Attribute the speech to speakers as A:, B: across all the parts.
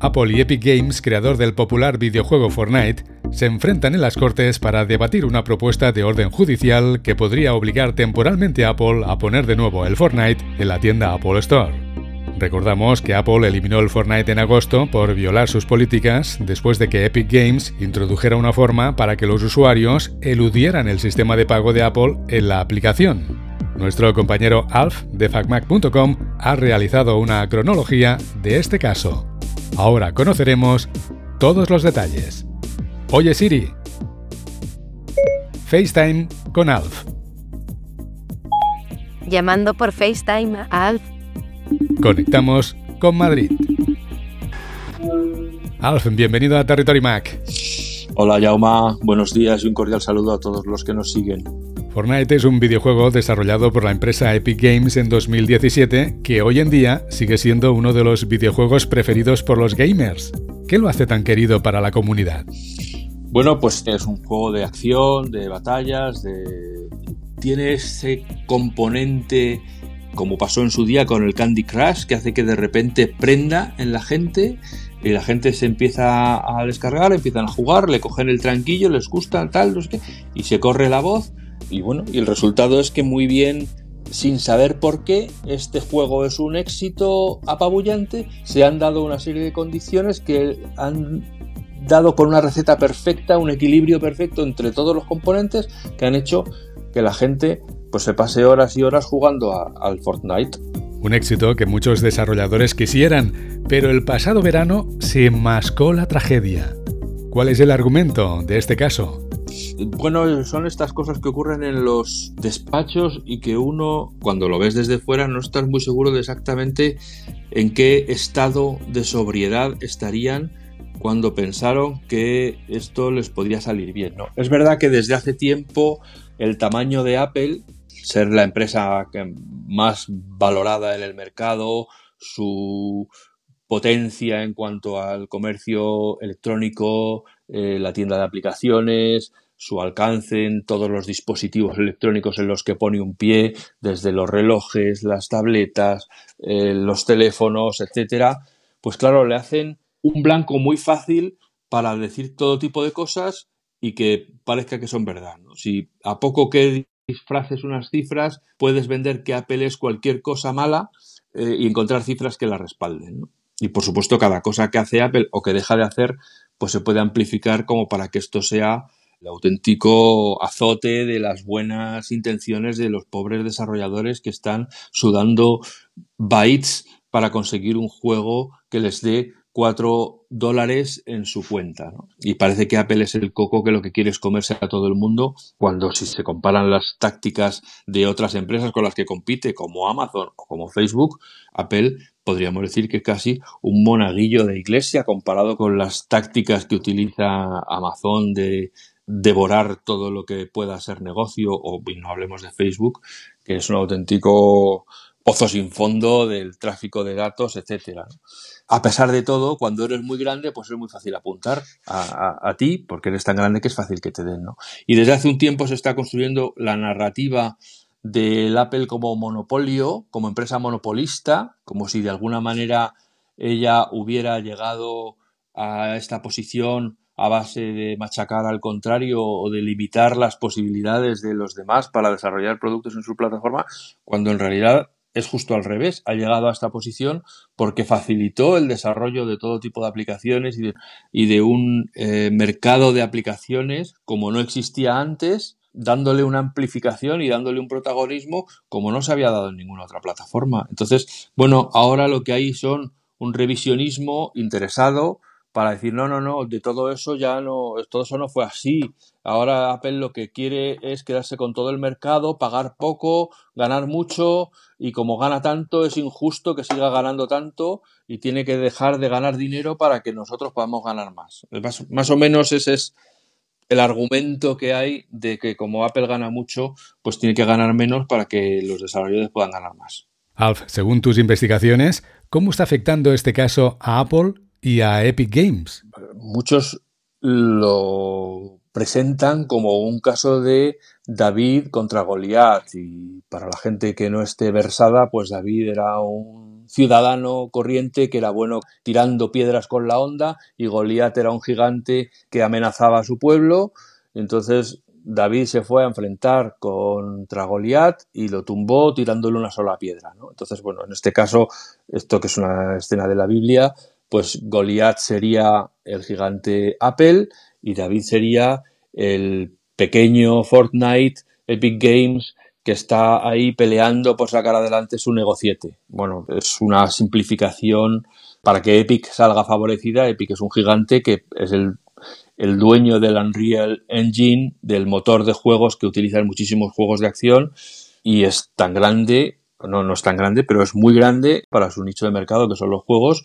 A: Apple y Epic Games, creador del popular videojuego Fortnite, se enfrentan en las Cortes para debatir una propuesta de orden judicial que podría obligar temporalmente a Apple a poner de nuevo el Fortnite en la tienda Apple Store. Recordamos que Apple eliminó el Fortnite en agosto por violar sus políticas después de que Epic Games introdujera una forma para que los usuarios eludieran el sistema de pago de Apple en la aplicación. Nuestro compañero Alf de FacMac.com ha realizado una cronología de este caso. Ahora conoceremos todos los detalles. Oye Siri. FaceTime con Alf.
B: Llamando por FaceTime a Alf.
A: Conectamos con Madrid. Alf, bienvenido a Territory Mac.
C: Hola Yauma, buenos días y un cordial saludo a todos los que nos siguen.
A: Fortnite es un videojuego desarrollado por la empresa Epic Games en 2017 que hoy en día sigue siendo uno de los videojuegos preferidos por los gamers. ¿Qué lo hace tan querido para la comunidad?
C: Bueno, pues es un juego de acción, de batallas, de... tiene ese componente como pasó en su día con el Candy Crush, que hace que de repente prenda en la gente y la gente se empieza a descargar, empiezan a jugar, le cogen el tranquillo, les gusta tal, no sé qué, y se corre la voz y bueno, y el resultado es que muy bien, sin saber por qué, este juego es un éxito apabullante, se han dado una serie de condiciones que han dado con una receta perfecta, un equilibrio perfecto entre todos los componentes que han hecho que la gente pues se pase horas y horas jugando al Fortnite.
A: Un éxito que muchos desarrolladores quisieran, pero el pasado verano se mascó la tragedia. ¿Cuál es el argumento de este caso?
C: Bueno, son estas cosas que ocurren en los despachos y que uno, cuando lo ves desde fuera, no estás muy seguro de exactamente en qué estado de sobriedad estarían cuando pensaron que esto les podría salir bien. ¿no? Es verdad que desde hace tiempo el tamaño de Apple, ser la empresa más valorada en el mercado, su potencia en cuanto al comercio electrónico, eh, la tienda de aplicaciones, su alcance en todos los dispositivos electrónicos en los que pone un pie, desde los relojes, las tabletas, eh, los teléfonos, etcétera, pues claro, le hacen un blanco muy fácil para decir todo tipo de cosas y que parezca que son verdad. Si a poco que disfraces unas cifras, puedes vender que Apple es cualquier cosa mala eh, y encontrar cifras que la respalden. Y por supuesto, cada cosa que hace Apple o que deja de hacer, pues se puede amplificar como para que esto sea el auténtico azote de las buenas intenciones de los pobres desarrolladores que están sudando bytes para conseguir un juego que les dé 4 dólares en su cuenta. Y parece que Apple es el coco que lo que quiere es comerse a todo el mundo, cuando si se comparan las tácticas de otras empresas con las que compite, como Amazon o como Facebook, Apple podríamos decir que es casi un monaguillo de iglesia comparado con las tácticas que utiliza Amazon de devorar todo lo que pueda ser negocio, o no hablemos de Facebook, que es un auténtico pozo sin fondo del tráfico de datos, etcétera. A pesar de todo, cuando eres muy grande, pues es muy fácil apuntar a, ti, porque eres tan grande que es fácil que te den, ¿no? Y desde hace un tiempo se está construyendo la narrativa del Apple como monopolio, como empresa monopolista, como si de alguna manera ella hubiera llegado a esta posición a base de machacar al contrario o de limitar las posibilidades de los demás para desarrollar productos en su plataforma, cuando en realidad es justo al revés. Ha llegado a esta posición porque facilitó el desarrollo de todo tipo de aplicaciones y de, un eh, mercado de aplicaciones como no existía antes, dándole una amplificación y dándole un protagonismo como no se había dado en ninguna otra plataforma. Entonces, bueno, ahora lo que hay son un revisionismo interesado para decir, no, no, no, de todo eso ya no, todo eso no fue así. Ahora Apple lo que quiere es quedarse con todo el mercado, pagar poco, ganar mucho, y como gana tanto, es injusto que siga ganando tanto y tiene que dejar de ganar dinero para que nosotros podamos ganar más. Más, más o menos ese es el argumento que hay de que como Apple gana mucho, pues tiene que ganar menos para que los desarrolladores puedan ganar más.
A: Alf, según tus investigaciones, ¿cómo está afectando este caso a Apple y a Epic Games.
C: Muchos lo presentan como un caso de David contra Goliat y para la gente que no esté versada, pues David era un ciudadano corriente que era bueno tirando piedras con la onda y Goliat era un gigante que amenazaba a su pueblo. Entonces David se fue a enfrentar contra Goliat y lo tumbó tirándole una sola piedra. Entonces, bueno, en este caso, esto que es una escena de la Biblia, pues Goliat sería el gigante Apple y David sería el pequeño Fortnite, Epic Games, que está ahí peleando por sacar adelante su negociete. Bueno, es una simplificación para que Epic salga favorecida. Epic es un gigante que es el, el dueño del Unreal Engine, del motor de juegos que utilizan muchísimos juegos de acción y es tan grande, no, no es tan grande, pero es muy grande para su nicho de mercado que son los juegos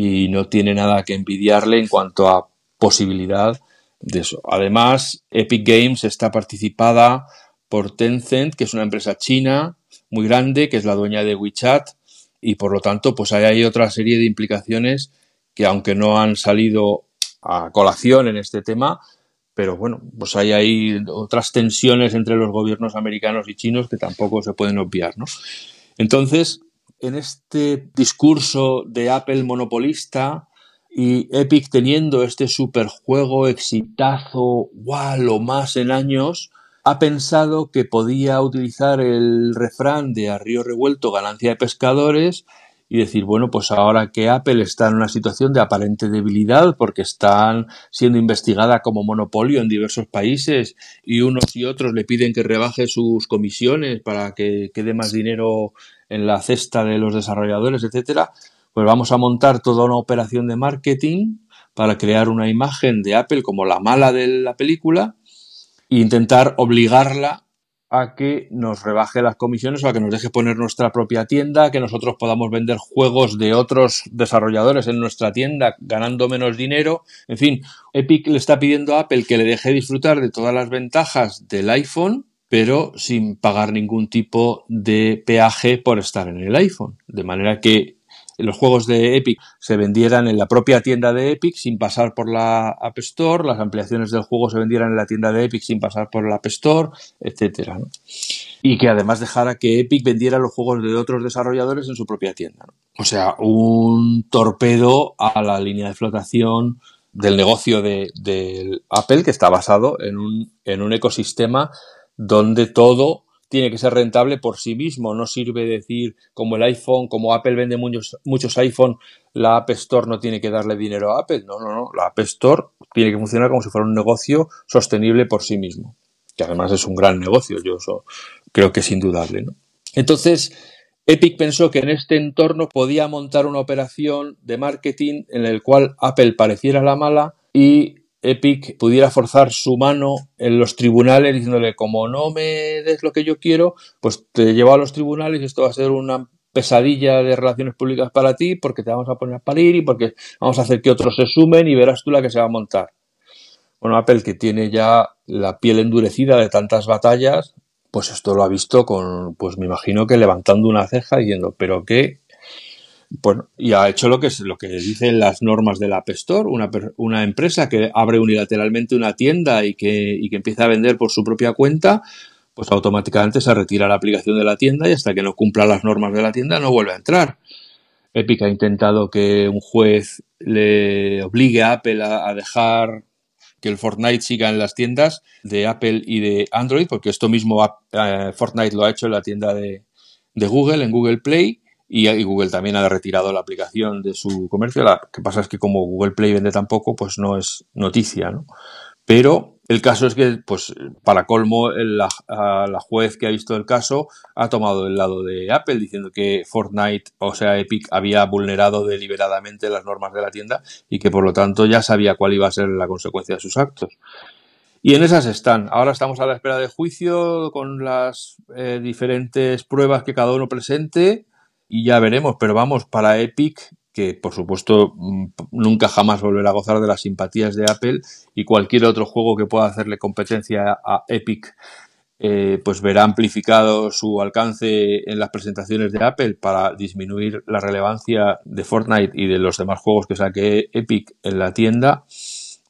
C: y no tiene nada que envidiarle en cuanto a posibilidad de eso. Además, Epic Games está participada por Tencent, que es una empresa china muy grande, que es la dueña de WeChat, y por lo tanto, pues hay otra serie de implicaciones que aunque no han salido a colación en este tema, pero bueno, pues hay ahí otras tensiones entre los gobiernos americanos y chinos que tampoco se pueden obviar, ¿no? Entonces, en este discurso de Apple monopolista y Epic teniendo este superjuego exitazo, wow, lo más en años, ha pensado que podía utilizar el refrán de a río revuelto ganancia de pescadores y decir, bueno, pues ahora que Apple está en una situación de aparente debilidad porque están siendo investigada como monopolio en diversos países y unos y otros le piden que rebaje sus comisiones para que quede más dinero en la cesta de los desarrolladores, etcétera, pues vamos a montar toda una operación de marketing para crear una imagen de Apple como la mala de la película e intentar obligarla a que nos rebaje las comisiones o a que nos deje poner nuestra propia tienda, que nosotros podamos vender juegos de otros desarrolladores en nuestra tienda ganando menos dinero. En fin, Epic le está pidiendo a Apple que le deje disfrutar de todas las ventajas del iPhone, pero sin pagar ningún tipo de peaje por estar en el iPhone. De manera que los juegos de Epic se vendieran en la propia tienda de Epic sin pasar por la App Store, las ampliaciones del juego se vendieran en la tienda de Epic sin pasar por la App Store, etcétera. Y que además dejara que Epic vendiera los juegos de otros desarrolladores en su propia tienda. O sea, un torpedo a la línea de flotación del negocio de, Apple que está basado en un ecosistema donde todo tiene que ser rentable por sí mismo. No sirve decir como el iPhone, como Apple vende muchos, muchos la App Store no tiene que darle dinero a Apple. No, no, no. La App Store tiene que funcionar como si fuera un negocio sostenible por sí mismo. Que además es un gran negocio. Yo eso creo que es indudable. Entonces, Epic pensó que en este entorno podía montar una operación de marketing en el cual Apple pareciera la mala y Epic pudiera forzar su mano en los tribunales diciéndole como no me des lo que yo quiero, pues te llevo a los tribunales y esto va a ser una pesadilla de relaciones públicas para ti porque te vamos a poner a parir y porque vamos a hacer que otros se sumen y verás tú la que se va a montar. Bueno, Apple que tiene ya la piel endurecida de tantas batallas, pues esto lo ha visto con, pues me imagino que levantando una ceja diciendo, pero qué bueno, y ha hecho lo que, es, lo que dicen las normas del App Store, una, una empresa que abre unilateralmente una tienda y que, y que empieza a vender por su propia cuenta, pues automáticamente se retira la aplicación de la tienda y hasta que no cumpla las normas de la tienda no vuelve a entrar. Epic ha intentado que un juez le obligue a Apple a, dejar que el Fortnite siga en las tiendas de Apple y de Android, porque esto mismo eh, Fortnite lo ha hecho en la tienda de, de Google, en Google Play, y, Google también ha retirado la aplicación de su comercio. Lo que pasa es que como Google Play vende tan poco, pues no es noticia, ¿no? Pero el caso es que, pues, para colmo, la, la, juez que ha visto el caso ha tomado el lado de Apple, diciendo que Fortnite, o sea, Epic, había vulnerado deliberadamente las normas de la tienda y que, por lo tanto, ya sabía cuál iba a ser la consecuencia de sus actos. Y en esas están. Ahora estamos a la espera de juicio con las eh, diferentes pruebas que cada uno presente y ya veremos, pero vamos, para Epic, que por supuesto mm, nunca jamás volverá a gozar de las simpatías de Apple y cualquier otro juego que pueda hacerle competencia a Epic, eh, pues verá amplificado su alcance en las presentaciones de Apple para disminuir la relevancia de Fortnite y de los demás juegos que saque Epic en la tienda,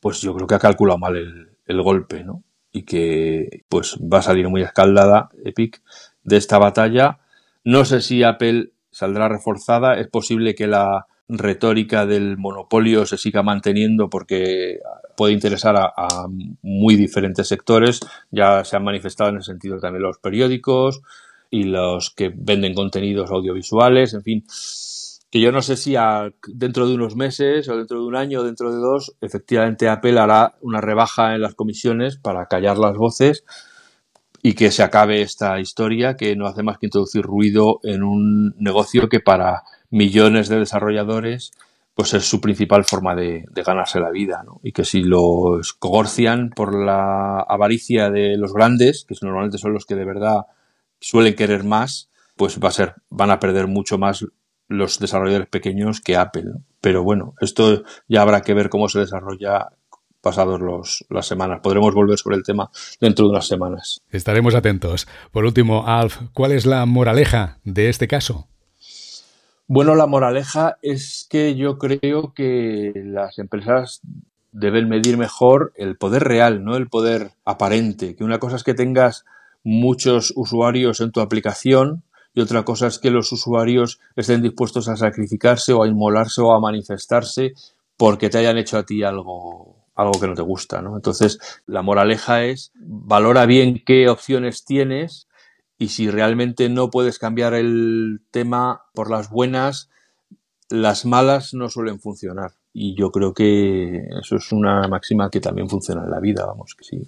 C: pues yo creo que ha calculado mal el, el golpe, ¿no? Y que pues va a salir muy escaldada Epic de esta batalla. No sé si Apple saldrá reforzada. Es posible que la retórica del monopolio se siga manteniendo porque puede interesar a, muy diferentes sectores. Ya se han manifestado en el sentido también los periódicos y los que venden contenidos audiovisuales, en fin. Que yo no sé si dentro de unos meses o dentro de un año o dentro de dos, efectivamente Apple hará una rebaja en las comisiones para callar las voces y que se acabe esta historia que no hace más que introducir ruido en un negocio que para millones de desarrolladores pues es su principal forma de, ganarse la vida. Y que si los cogorcian por la avaricia de los grandes, que normalmente son los que de verdad suelen querer más, pues va a ser, van a perder mucho más los desarrolladores pequeños que Apple. Pero bueno, esto ya habrá que ver cómo se desarrolla pasados los, las semanas. Podremos volver sobre el tema dentro de unas semanas.
A: Estaremos atentos. Por último, Alf, ¿cuál es la moraleja de este caso?
C: Bueno, la moraleja es que yo creo que las empresas deben medir mejor el poder real, no el poder aparente. Que una cosa es que tengas muchos usuarios en tu aplicación y otra cosa es que los usuarios estén dispuestos a sacrificarse o a inmolarse o a manifestarse porque te hayan hecho a ti algo algo que no te gusta, ¿no? Entonces, la moraleja es valora bien qué opciones tienes y si realmente no puedes cambiar el tema por las buenas, las malas no suelen funcionar. Y yo creo que eso es una máxima que también funciona en la vida, vamos, que si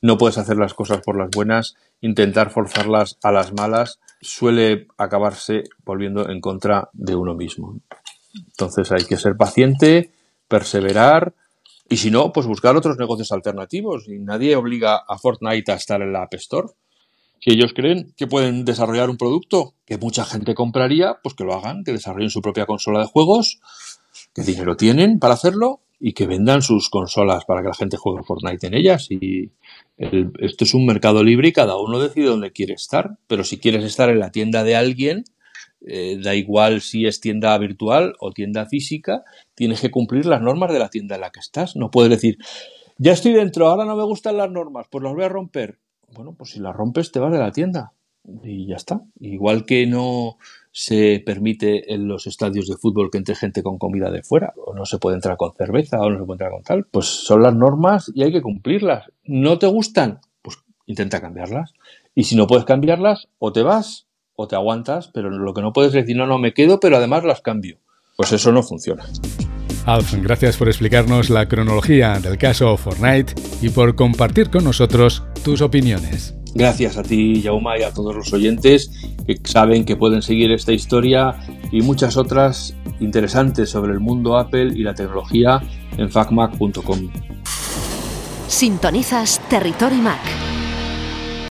C: no puedes hacer las cosas por las buenas, intentar forzarlas a las malas suele acabarse volviendo en contra de uno mismo. Entonces hay que ser paciente, perseverar y si no, pues buscar otros negocios alternativos. Y nadie obliga a Fortnite a estar en la App Store si ellos creen que pueden desarrollar un producto que mucha gente compraría, pues que lo hagan, que desarrollen su propia consola de juegos, que dinero tienen para hacerlo y que vendan sus consolas para que la gente juegue Fortnite en ellas. Y esto es un mercado libre y cada uno decide dónde quiere estar. Pero si quieres estar en la tienda de alguien, eh, da igual si es tienda virtual o tienda física, tienes que cumplir las normas de la tienda en la que estás. No puedes decir, ya estoy dentro, ahora no me gustan las normas, pues las voy a romper bueno, pues si la rompes te vas de la tienda y ya está. Igual que no se permite en los estadios de fútbol que entre gente con comida de fuera, o no se puede entrar con cerveza, o no se puede entrar con tal, pues son las normas y hay que cumplirlas. ¿No te gustan? Pues intenta cambiarlas. Y si no puedes cambiarlas, o te vas o te aguantas, pero lo que no puedes decir, no, no, me quedo, pero además las cambio. Pues eso no funciona.
A: Alf, gracias por explicarnos la cronología del caso Fortnite y por compartir con nosotros tus opiniones.
C: Gracias a ti, Yauma, y a todos los oyentes que saben que pueden seguir esta historia y muchas otras interesantes sobre el mundo Apple y la tecnología en facmac.com.
B: Sintonizas Territory Mac